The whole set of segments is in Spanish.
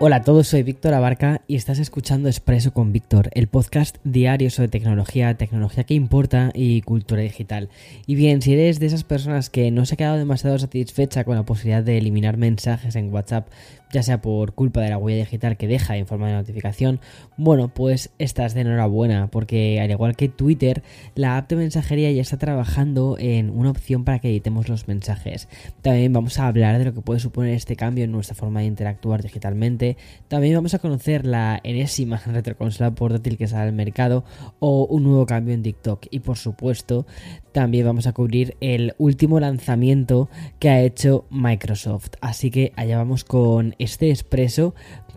Hola a todos, soy Víctor Abarca y estás escuchando Expreso con Víctor, el podcast diario sobre tecnología, tecnología que importa y cultura digital. Y bien, si eres de esas personas que no se ha quedado demasiado satisfecha con la posibilidad de eliminar mensajes en WhatsApp, ya sea por culpa de la huella digital que deja en forma de notificación, bueno, pues estás de enhorabuena, porque al igual que Twitter, la app de mensajería ya está trabajando en una opción para que editemos los mensajes. También vamos a hablar de lo que puede suponer este cambio en nuestra forma de interactuar digitalmente. También vamos a conocer la enésima retroconsola portátil que sale al mercado o un nuevo cambio en TikTok. Y por supuesto, también vamos a cubrir el último lanzamiento que ha hecho Microsoft. Así que allá vamos con este expreso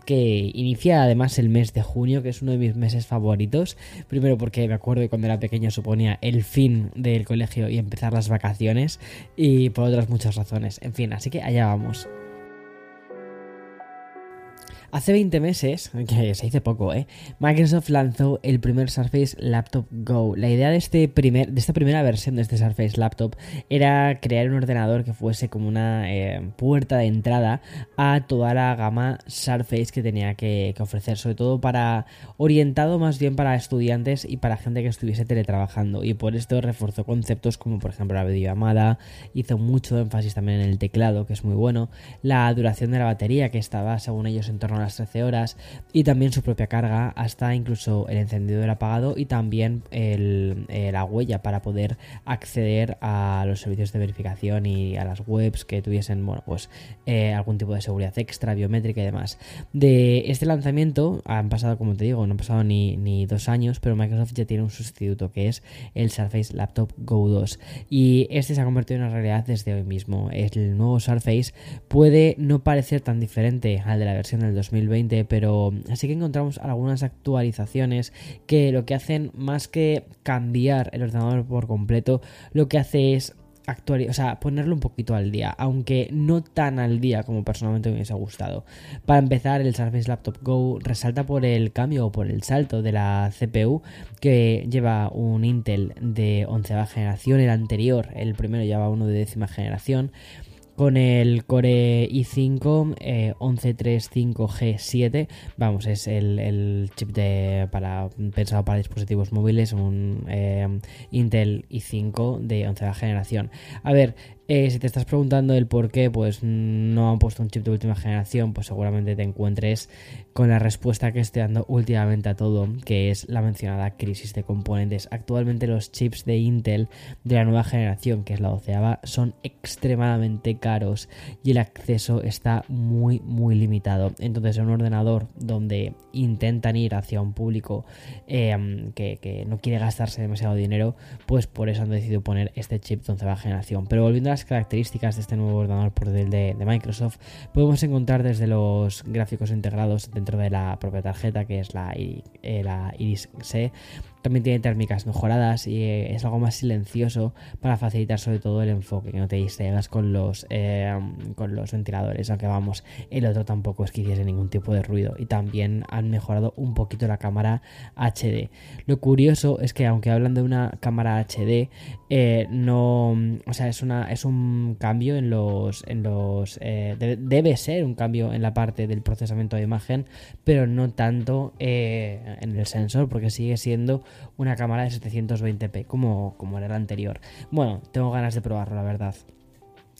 que inicia además el mes de junio, que es uno de mis meses favoritos. Primero porque me acuerdo que cuando era pequeño suponía el fin del colegio y empezar las vacaciones. Y por otras muchas razones. En fin, así que allá vamos. Hace 20 meses, que se dice poco, ¿eh? Microsoft lanzó el primer Surface Laptop Go. La idea de, este primer, de esta primera versión de este Surface Laptop era crear un ordenador que fuese como una eh, puerta de entrada a toda la gama Surface que tenía que, que, ofrecer, sobre todo para orientado más bien para estudiantes y para gente que estuviese teletrabajando. Y por esto reforzó conceptos como por ejemplo la videollamada, hizo mucho énfasis también en el teclado, que es muy bueno, la duración de la batería, que estaba según ellos en torno las 13 horas y también su propia carga hasta incluso el encendido del apagado y también eh, la huella para poder acceder a los servicios de verificación y a las webs que tuviesen bueno pues eh, algún tipo de seguridad extra biométrica y demás. De este lanzamiento han pasado como te digo no han pasado ni, ni dos años pero Microsoft ya tiene un sustituto que es el Surface Laptop Go 2 y este se ha convertido en una realidad desde hoy mismo. El nuevo Surface puede no parecer tan diferente al de la versión del 2020, pero así que encontramos algunas actualizaciones que lo que hacen más que cambiar el ordenador por completo, lo que hace es actualizar, o sea, ponerlo un poquito al día, aunque no tan al día como personalmente me hubiese gustado. Para empezar, el Surface Laptop Go resalta por el cambio o por el salto de la CPU que lleva un Intel de onceava generación, el anterior, el primero lleva uno de décima generación con el Core i5 eh, 1135G7. Vamos, es el, chip de, para, pensado para dispositivos móviles, un eh, Intel i5 de 11 generación. A ver, eh, si te estás preguntando el por qué pues no han puesto un chip de última generación, pues seguramente te encuentres con la respuesta que estoy dando últimamente a todo, que es la mencionada crisis de componentes. Actualmente los chips de Intel de la nueva generación, que es la doceava, son extremadamente caros y el acceso está muy muy limitado. Entonces en un ordenador donde intentan ir hacia un público em, que, no quiere gastarse demasiado dinero, pues por eso han decidido poner este chip de onceava generación. Pero volviendo a características de este nuevo ordenador por del de, Microsoft, podemos encontrar desde los gráficos integrados dentro de la propia tarjeta, que es la, eh, la Iris C, también tiene térmicas mejoradas y eh, es algo más silencioso para facilitar sobre todo el enfoque, que no te distraigas con los, eh, con los ventiladores, aunque vamos, el otro tampoco es que hiciese ningún tipo de ruido y también han mejorado un poquito la cámara HD. Lo curioso es que aunque hablan de una cámara HD, eh, no, o sea, es, una, es un cambio en los, en los debe ser un cambio en la parte del procesamiento de imagen, pero no tanto en el sensor, porque sigue siendo una cámara de 720p como, como era la anterior. Bueno, tengo ganas de probarlo, la verdad.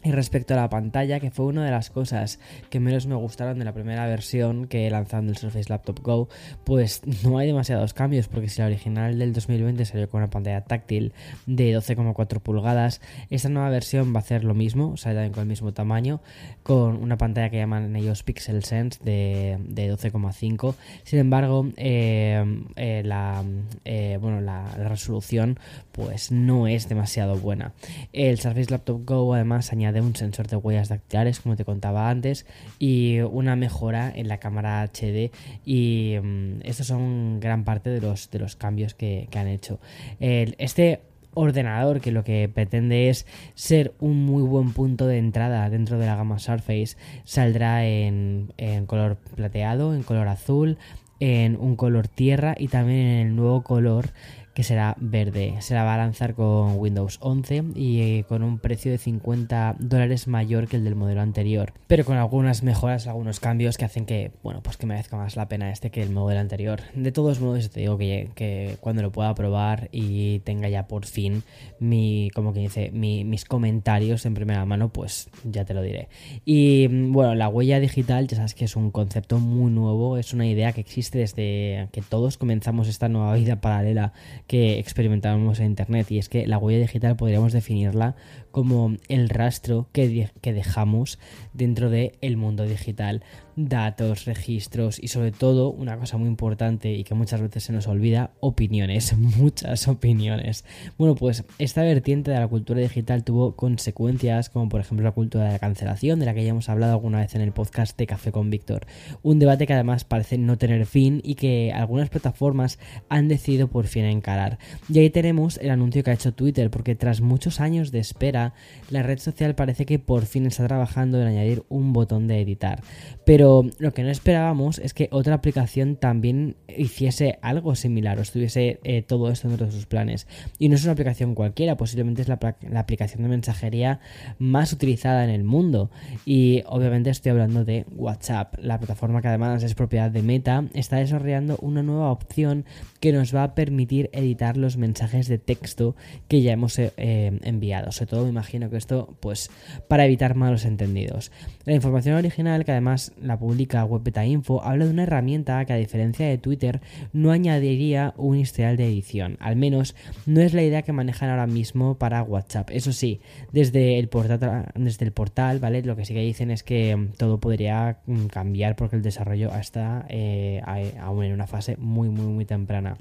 Y respecto a la pantalla, que fue una de las cosas que menos me gustaron de la primera versión que lanzando el Surface Laptop Go, pues no hay demasiados cambios, porque si la original del 2020 salió con una pantalla táctil de 12,4 pulgadas, esta nueva versión va a hacer lo mismo, o sea, también con el mismo tamaño, con una pantalla que llaman ellos Pixel Sense de, 12,5. Sin embargo, eh, eh, la, eh, bueno, la resolución pues no es demasiado buena. El Surface Laptop Go además añade de un sensor de huellas dactilares, como te contaba antes, y una mejora en la cámara HD. Y mm, estos son gran parte de los, de los cambios que, han hecho. este ordenador que lo que pretende es ser un muy buen punto de entrada dentro de la gama Surface saldrá en color plateado, en color azul, en un color tierra y también en el nuevo color que será verde. Se la va a lanzar con Windows 11 y eh, con un precio de 50 dólares mayor que el del modelo anterior, pero con algunas mejoras, algunos cambios que hacen que, bueno, pues que merezca más la pena este que el modelo anterior. De todos modos, te digo que, que cuando lo pueda probar y tenga ya por fin mi, como que dice, mis comentarios en primera mano, pues ya te lo diré. Y bueno, la huella digital, ya sabes que es un concepto muy nuevo, es una idea que existe desde que todos comenzamos esta nueva vida paralela que experimentamos en Internet. Y es que la huella digital podríamos definirla como el rastro que, que dejamos dentro del el mundo digital datos, registros y sobre todo una cosa muy importante y que muchas veces se nos olvida, opiniones, muchas opiniones. Bueno, pues esta vertiente de la cultura digital tuvo consecuencias como por ejemplo la cultura de la cancelación, de la que ya hemos hablado alguna vez en el podcast de Café con Víctor. Un debate que además parece no tener fin y que algunas plataformas han decidido por fin encarar. Y ahí tenemos el anuncio que ha hecho Twitter, porque tras muchos años de espera, la red social parece que por fin está trabajando en añadir un botón de editar. Pero lo que no esperábamos es que otra aplicación también hiciese algo similar o estuviese eh, todo esto dentro de sus planes. Y no es una aplicación cualquiera, posiblemente es la, aplicación de mensajería más utilizada en el mundo. Y obviamente estoy hablando de WhatsApp, la plataforma que además es propiedad de Meta, está desarrollando una nueva opción que nos va a permitir editar los mensajes de texto que ya hemos eh, enviado. Sobre todo me imagino que esto, pues, para evitar malos entendidos. La información original, que además la publica Webeta Info, habla de una herramienta que a diferencia de Twitter no añadiría un historial de edición. Al menos no es la idea que manejan ahora mismo para WhatsApp. Eso sí, desde el portal, desde el portal ¿vale? Lo que sí que dicen es que mm, todo podría mm, cambiar porque el desarrollo está eh, aún en una fase muy, muy, muy temprana.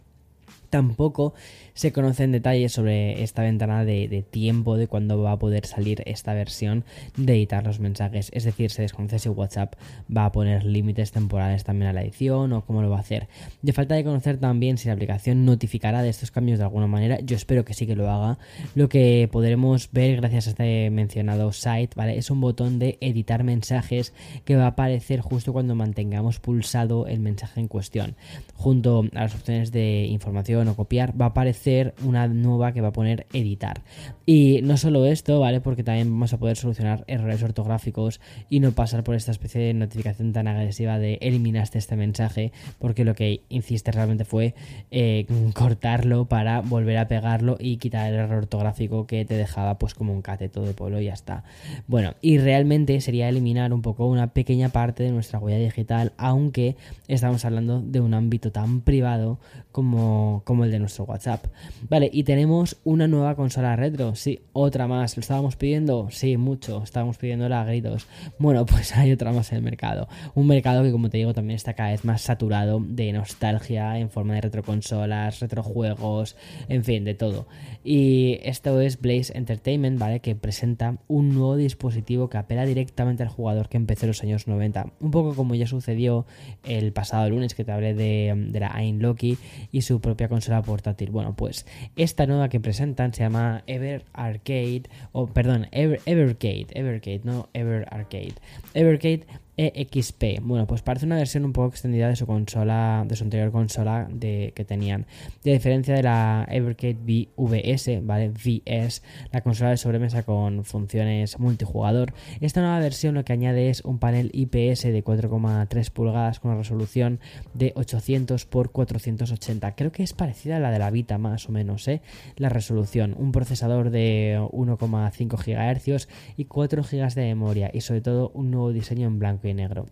Tampoco se conocen detalles sobre esta ventana de, tiempo de cuándo va a poder salir esta versión de editar los mensajes. Es decir, se desconoce si WhatsApp va a poner límites temporales también a la edición o cómo lo va a hacer. De falta de conocer también si la aplicación notificará de estos cambios de alguna manera. Yo espero que sí que lo haga. Lo que podremos ver gracias a este mencionado site, ¿vale? Es un botón de editar mensajes que va a aparecer justo cuando mantengamos pulsado el mensaje en cuestión. Junto a las opciones de información o copiar, va a aparecer una nueva que va a poner editar. Y no solo esto, ¿vale? Porque también vamos a poder solucionar errores ortográficos y no pasar por esta especie de notificación tan agresiva de eliminaste este mensaje, porque lo que hiciste realmente fue eh, cortarlo para volver a pegarlo y quitar el error ortográfico que te dejaba pues como un cateto de polo y ya está. Bueno, y realmente sería eliminar un poco una pequeña parte de nuestra huella digital, aunque estamos hablando de un ámbito tan privado como, como el de nuestro WhatsApp. Vale, y tenemos una nueva consola retro. Sí, otra más. ¿Lo estábamos pidiendo? Sí, mucho. Estábamos pidiendo a gritos. Bueno, pues hay otra más en el mercado. Un mercado que, como te digo, también está cada vez más saturado de nostalgia en forma de retroconsolas, retrojuegos, en fin, de todo. Y esto es Blaze Entertainment, ¿vale? Que presenta un nuevo dispositivo que apela directamente al jugador que empezó en los años 90. Un poco como ya sucedió el pasado lunes que te hablé de, la Loki y su propia consola portátil. Bueno, pues esta nueva que presentan se llama Ever Arcade, o perdón, Ever, Evercade, Evercade, no Ever Arcade. Evercade EXP. Bueno, pues parece una versión un poco extendida de su consola, de su anterior consola de, que tenían. De diferencia de la Evercade VS, ¿vale? VS, la consola de sobremesa con funciones multijugador. Esta nueva versión lo que añade es un panel IPS de 4,3 pulgadas con una resolución de 800 x 480. Creo que es parecida a la de la Vita más o menos, ¿eh? La resolución. Un procesador de 1,5 GHz y 4 GB de memoria y sobre todo un nuevo diseño en blanco negro.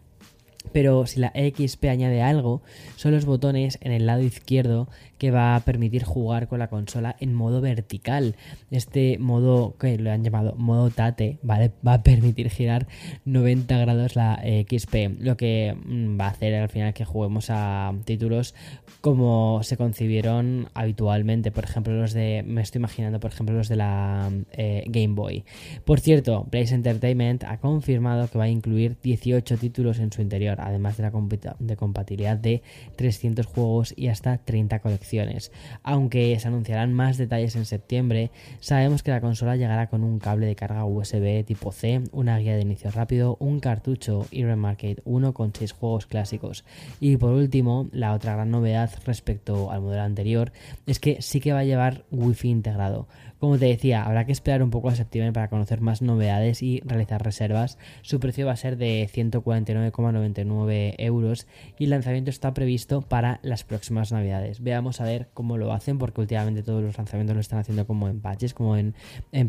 Pero si la XP añade algo, son los botones en el lado izquierdo que va a permitir jugar con la consola en modo vertical. Este modo que lo han llamado modo Tate, ¿vale? Va a permitir girar 90 grados la XP, lo que mm, va a hacer al final que juguemos a títulos como se concibieron habitualmente, por ejemplo los de, me estoy imaginando, por ejemplo los de la eh, Game Boy. Por cierto, Blaze Entertainment ha confirmado que va a incluir 18 títulos en su interior además de la de compatibilidad de 300 juegos y hasta 30 colecciones. Aunque se anunciarán más detalles en septiembre, sabemos que la consola llegará con un cable de carga USB tipo C, una guía de inicio rápido, un cartucho y Arcade 1 con 6 juegos clásicos. Y por último, la otra gran novedad respecto al modelo anterior es que sí que va a llevar Wi-Fi integrado. Como te decía, habrá que esperar un poco a septiembre para conocer más novedades y realizar reservas. Su precio va a ser de 149,99 euros y el lanzamiento está previsto para las próximas navidades. Veamos a ver cómo lo hacen porque últimamente todos los lanzamientos lo están haciendo como en patches, como en,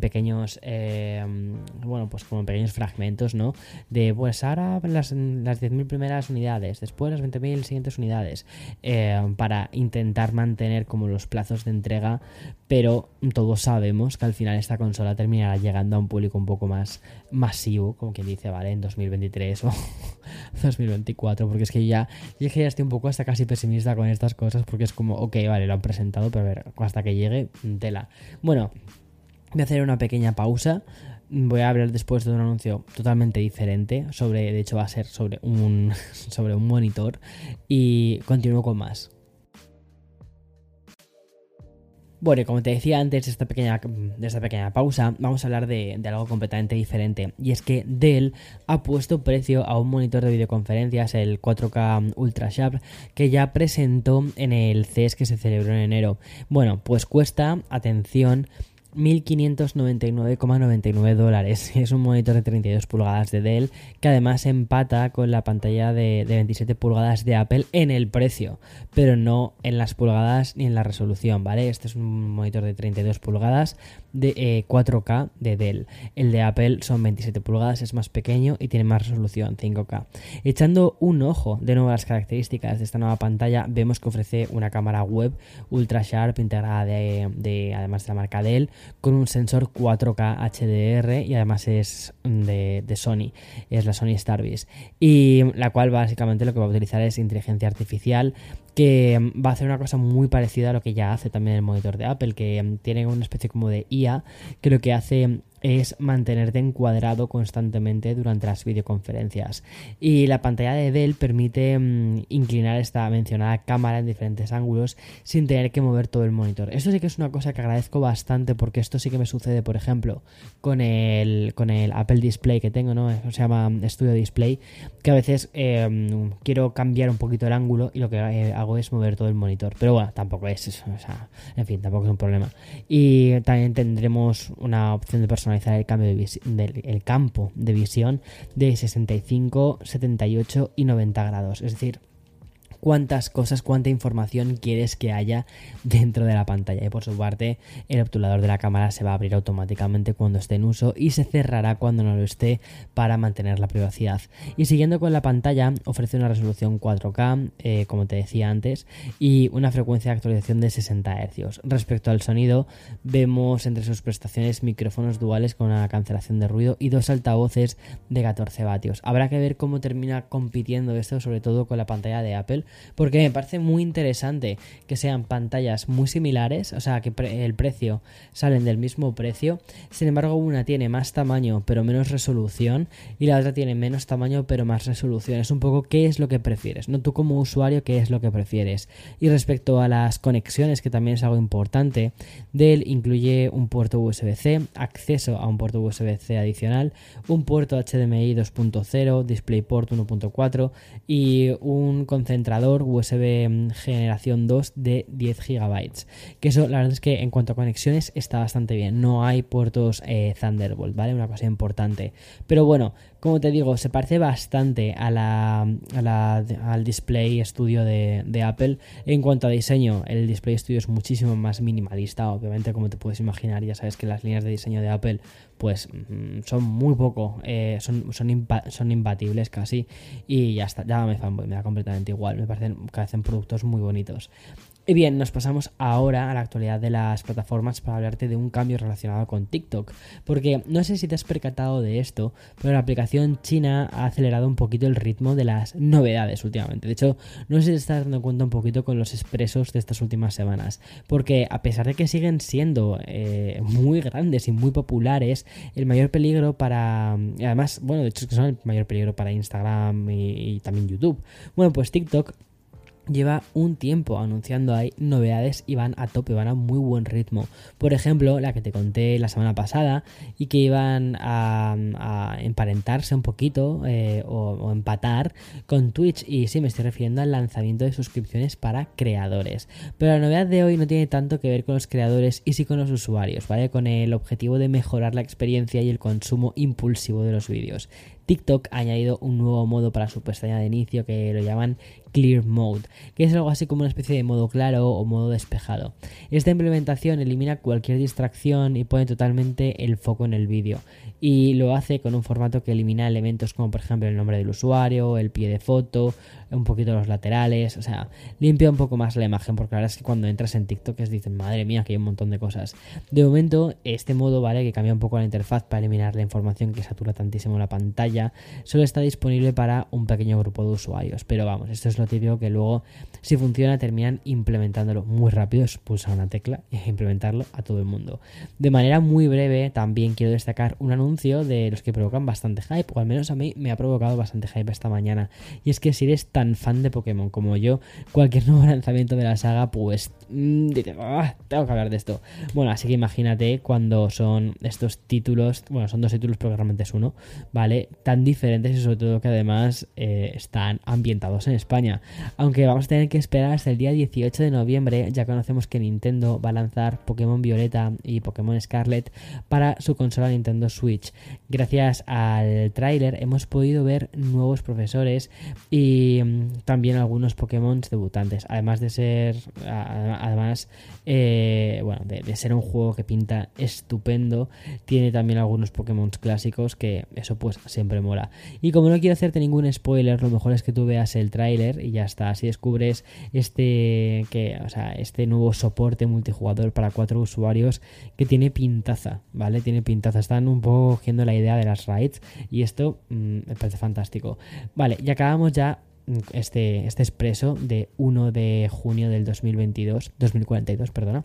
pequeños, eh, bueno, pues como en pequeños fragmentos, ¿no? De pues ahora las, las 10.000 primeras unidades, después las 20.000 siguientes unidades, eh, para intentar mantener como los plazos de entrega, pero todos sabemos que al final esta consola terminará llegando a un público un poco más masivo, como quien dice, ¿vale? En 2023 o 2024, porque es que ya, ya estoy un poco hasta casi pesimista con estas cosas, porque es como, ok, vale, lo han presentado, pero a ver, hasta que llegue, tela. Bueno, voy a hacer una pequeña pausa. Voy a hablar después de un anuncio totalmente diferente. Sobre, de hecho, va a ser sobre un, sobre un monitor. Y continúo con más. Bueno, como te decía antes de esta pequeña, de esta pequeña pausa, vamos a hablar de, algo completamente diferente. Y es que Dell ha puesto precio a un monitor de videoconferencias, el 4K Ultra Sharp, que ya presentó en el CES que se celebró en enero. Bueno, pues cuesta, atención, 1.599,99 dólares. Es un monitor de 32 pulgadas de Dell que además empata con la pantalla de, 27 pulgadas de Apple en el precio, pero no en las pulgadas ni en la resolución, ¿vale? Este es un monitor de 32 pulgadas de 4K eh, de Dell. El de Apple son 27 pulgadas, es más pequeño y tiene más resolución, 5K. Echando un ojo de nuevas características de esta nueva pantalla, vemos que ofrece una cámara web ultra sharp integrada de, además de la marca Dell, con un sensor 4K HDR y además es de, de Sony, es la Sony Starvis. Y la cual básicamente lo que va a utilizar es inteligencia artificial que va a hacer una cosa muy parecida a lo que ya hace también el monitor de Apple, que tiene una especie como de IA, que lo que hace es mantenerte encuadrado constantemente durante las videoconferencias. Y la pantalla de Dell permite mm, inclinar esta mencionada cámara en diferentes ángulos sin tener que mover todo el monitor. Esto sí que es una cosa que agradezco bastante porque esto sí que me sucede, por ejemplo, con el, con el Apple Display que tengo, ¿no? Se llama Studio Display, que a veces em, quiero cambiar un poquito el ángulo y lo que eh, hago es mover todo el monitor. Pero bueno, tampoco es eso, o sea, en fin, tampoco es un problema. Y también tendremos una opción de personalización el, cambio de campo de visión de 65, 78 y 90 grados. Es decir, cuántas cosas, cuánta información quieres que haya dentro de la pantalla. Y por su parte, el obturador de la cámara se va a abrir automáticamente cuando esté en uso y se cerrará cuando no lo esté para mantener la privacidad. Y siguiendo con la pantalla, ofrece una resolución 4K, eh, como te decía antes, y una frecuencia de actualización de 60 Hz. Respecto al sonido, vemos entre sus prestaciones micrófonos duales con una cancelación de ruido y dos altavoces de 14 vatios. Habrá que ver cómo termina compitiendo esto, sobre todo con la pantalla de Apple, porque me parece muy interesante que sean pantallas muy similares, o sea, que el precio salen del mismo precio, sin embargo una tiene más tamaño pero menos resolución y la otra tiene menos tamaño pero más resolución. Es un poco qué es lo que prefieres, no tú como usuario qué es lo que prefieres. Y respecto a las conexiones, que también es algo importante, Dell incluye un puerto USB-C, acceso a un puerto USB-C adicional, un puerto HDMI 2.0, DisplayPort 1.4 y un concentrador USB generación 2 de 10 GB. Que eso, la verdad es que en cuanto a conexiones está bastante bien. No hay puertos eh, Thunderbolt, ¿vale? Una cosa importante. Pero bueno, como te digo, se parece bastante al Display Studio de, Apple. En cuanto a diseño, el Display Studio es muchísimo más minimalista, obviamente, como te puedes imaginar. Ya sabes que las líneas de diseño de Apple, pues mm, son muy poco, eh, son, son, imbatibles casi. Y ya está, ya me me da completamente igual. Me parecen hacen productos muy bonitos. Y bien, nos pasamos ahora a la actualidad de las plataformas para hablarte de un cambio relacionado con TikTok. Porque no sé si te has percatado de esto, pero la aplicación china ha acelerado un poquito el ritmo de las novedades últimamente. De hecho, no sé si te estás dando cuenta un poquito con los expresos de estas últimas semanas. Porque a pesar de que siguen siendo eh, muy grandes y muy populares, el mayor peligro para... Además, bueno, de hecho es que son el mayor peligro para Instagram y, y también YouTube. Bueno, pues TikTok lleva un tiempo anunciando ahí novedades y van a tope, van a muy buen ritmo. Por ejemplo, la que te conté la semana pasada y que iban a, emparentarse un poquito eh, o, empatar con Twitch. Y sí, me estoy refiriendo al lanzamiento de suscripciones para creadores. Pero la novedad de hoy no tiene tanto que ver con los creadores y sí con los usuarios, ¿vale? Con el objetivo de mejorar la experiencia y el consumo impulsivo de los vídeos. TikTok ha añadido un nuevo modo para su pestaña de inicio que lo llaman Clear Mode, que es algo así como una especie de modo claro o modo despejado. Esta implementación elimina cualquier distracción y pone totalmente el foco en el vídeo y lo hace con un formato que elimina elementos como por ejemplo el nombre del usuario, el pie de foto, un poquito los laterales, o sea, limpia un poco más la imagen porque la verdad es que cuando entras en TikTok es dicen, madre mía, que hay un montón de cosas. De momento, este modo, ¿vale? Que cambia un poco la interfaz para eliminar la información que satura tantísimo la pantalla, solo está disponible para un pequeño grupo de usuarios, pero vamos, esto es lo típico que luego, si funciona, terminan implementándolo muy rápido, es pulsar una tecla y implementarlo a todo el mundo. De manera muy breve, también quiero destacar un anuncio de los que provocan bastante hype, o al menos a mí me ha provocado bastante hype esta mañana, y es que si eres tan fan de Pokémon como yo, cualquier nuevo lanzamiento de la saga, pues mm, ah, tengo que hablar de esto. Bueno, así que imagínate cuando son estos títulos, bueno, son dos títulos, pero realmente es uno, ¿vale? Tan diferentes y sobre todo que además eh, están ambientados en España. Aunque vamos a tener que esperar hasta el día 18 de noviembre, ya conocemos que Nintendo va a lanzar Pokémon Violeta y Pokémon Scarlet para su consola Nintendo Switch. Gracias al tráiler hemos podido ver nuevos profesores y mm, también algunos Pokémon debutantes. Además de ser, además, eh, bueno, de, ser un juego que pinta estupendo, tiene también algunos Pokémon clásicos que eso pues siempre mola. Y como no quiero hacerte ningún spoiler, lo mejor es que tú veas el tráiler y ya está. Así descubres este, que, o sea, este nuevo soporte multijugador para cuatro usuarios que tiene pintaza, ¿vale? Tiene pintaza. Están un poco cogiendo la idea de las raids y esto mm, me parece fantástico. Vale, y acabamos ya este, este expreso de 1 de junio del 2022, 2042, perdona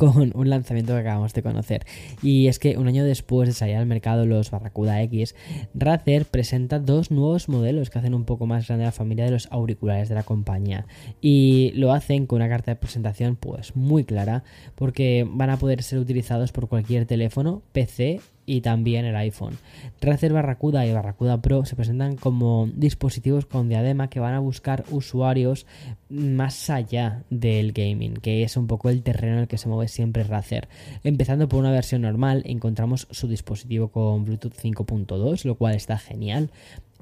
con un lanzamiento que acabamos de conocer. Y es que un año después de salir al mercado los Barracuda X, Razer presenta dos nuevos modelos que hacen un poco más grande la familia de los auriculares de la compañía. Y lo hacen con una carta de presentación pues muy clara porque van a poder ser utilizados por cualquier teléfono, PC y también el iPhone. Razer Barracuda y Barracuda Pro se presentan como dispositivos con diadema que van a buscar usuarios más allá del gaming, que es un poco el terreno en el que se mueve siempre Razer. Empezando por una versión normal, encontramos su dispositivo con Bluetooth 5.2, lo cual está genial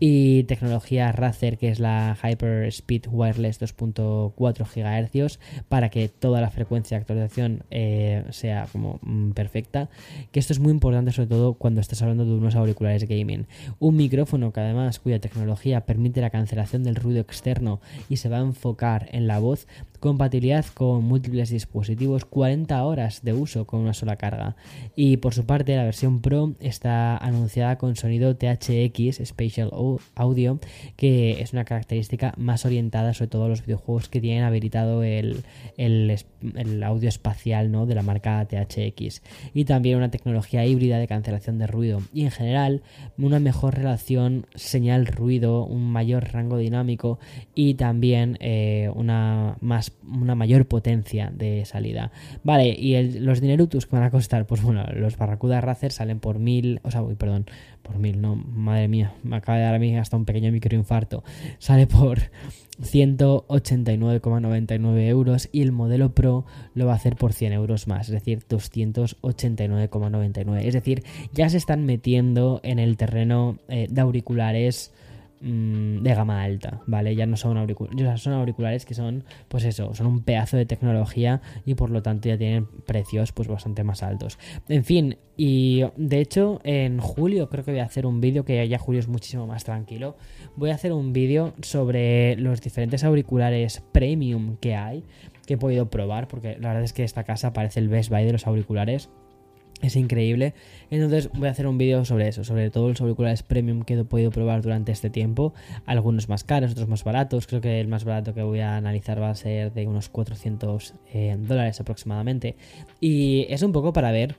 y tecnología Razer que es la Hyper Speed Wireless 2.4 GHz para que toda la frecuencia de actualización eh, sea como mm, perfecta. Que esto es muy importante sobre todo cuando estás hablando de unos auriculares gaming. Un micrófono que además cuya tecnología permite la cancelación del ruido externo y se va a enfocar en la voz compatibilidad con múltiples dispositivos 40 horas de uso con una sola carga y por su parte la versión Pro está anunciada con sonido THX Spatial audio, que es una característica más orientada sobre todo a los videojuegos que tienen habilitado el, audio espacial ¿no? de la marca THX. Y también una tecnología híbrida de cancelación de ruido. Y en general, una mejor relación señal-ruido, un mayor rango dinámico y también eh, una, más, una mayor potencia de salida. Vale, y los dinerutus que van a costar, pues bueno, los Barracuda Razer salen por mil, o sea, uy, perdón, por mil, no, madre mía, me acaba de dar a mí hasta un pequeño microinfarto. Sale por 189,99 euros y el modelo Pro lo va a hacer por 100 euros más, es decir, 289,99. Es decir, ya se están metiendo en el terreno eh, de auriculares Mm, de gama alta, ¿vale? Ya no son auriculares, son auriculares que son, pues eso, son un pedazo de tecnología y por lo tanto ya tienen precios pues bastante más altos. En fin, y de hecho en julio creo que voy a hacer un vídeo, que ya julio es muchísimo más tranquilo, voy a hacer un vídeo sobre los diferentes auriculares premium que hay que he podido probar, porque la verdad es que esta casa parece el Best Buy de los auriculares. Es increíble. Entonces voy a hacer un vídeo sobre eso, sobre todos los auriculares premium que he podido probar durante este tiempo. Algunos más caros, otros más baratos. Creo que el más barato que voy a analizar va a ser de unos 400 eh, dólares aproximadamente. Y es un poco para ver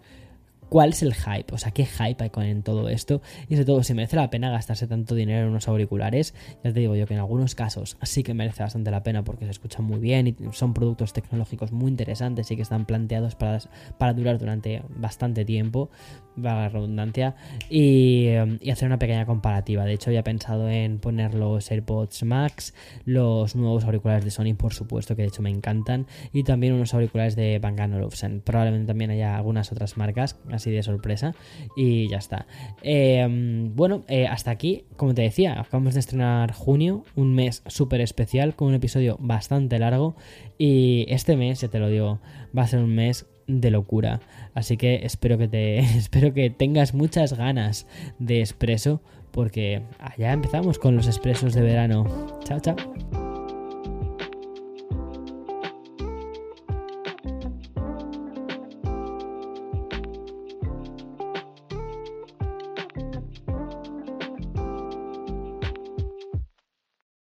cuál es el hype, o sea, qué hype hay con en todo esto y sobre todo si merece la pena gastarse tanto dinero en unos auriculares. Ya te digo yo que en algunos casos sí que merece bastante la pena porque se escuchan muy bien y son productos tecnológicos muy interesantes y que están planteados para, para durar durante bastante tiempo, va la redundancia, y, y, hacer una pequeña comparativa. De hecho, había pensado en poner los AirPods Max, los nuevos auriculares de Sony, por supuesto, que de hecho me encantan, y también unos auriculares de Bang Olufsen. Probablemente también haya algunas otras marcas así de sorpresa. Y ya está. Em, bueno, eh, hasta aquí, como te decía, acabamos de estrenar junio, un mes súper especial, con un episodio bastante largo. Y este mes, ya te lo digo, va a ser un mes de locura. Así que espero que te. espero que tengas muchas ganas de expreso. Porque allá empezamos con los expresos de verano. Chao, chao.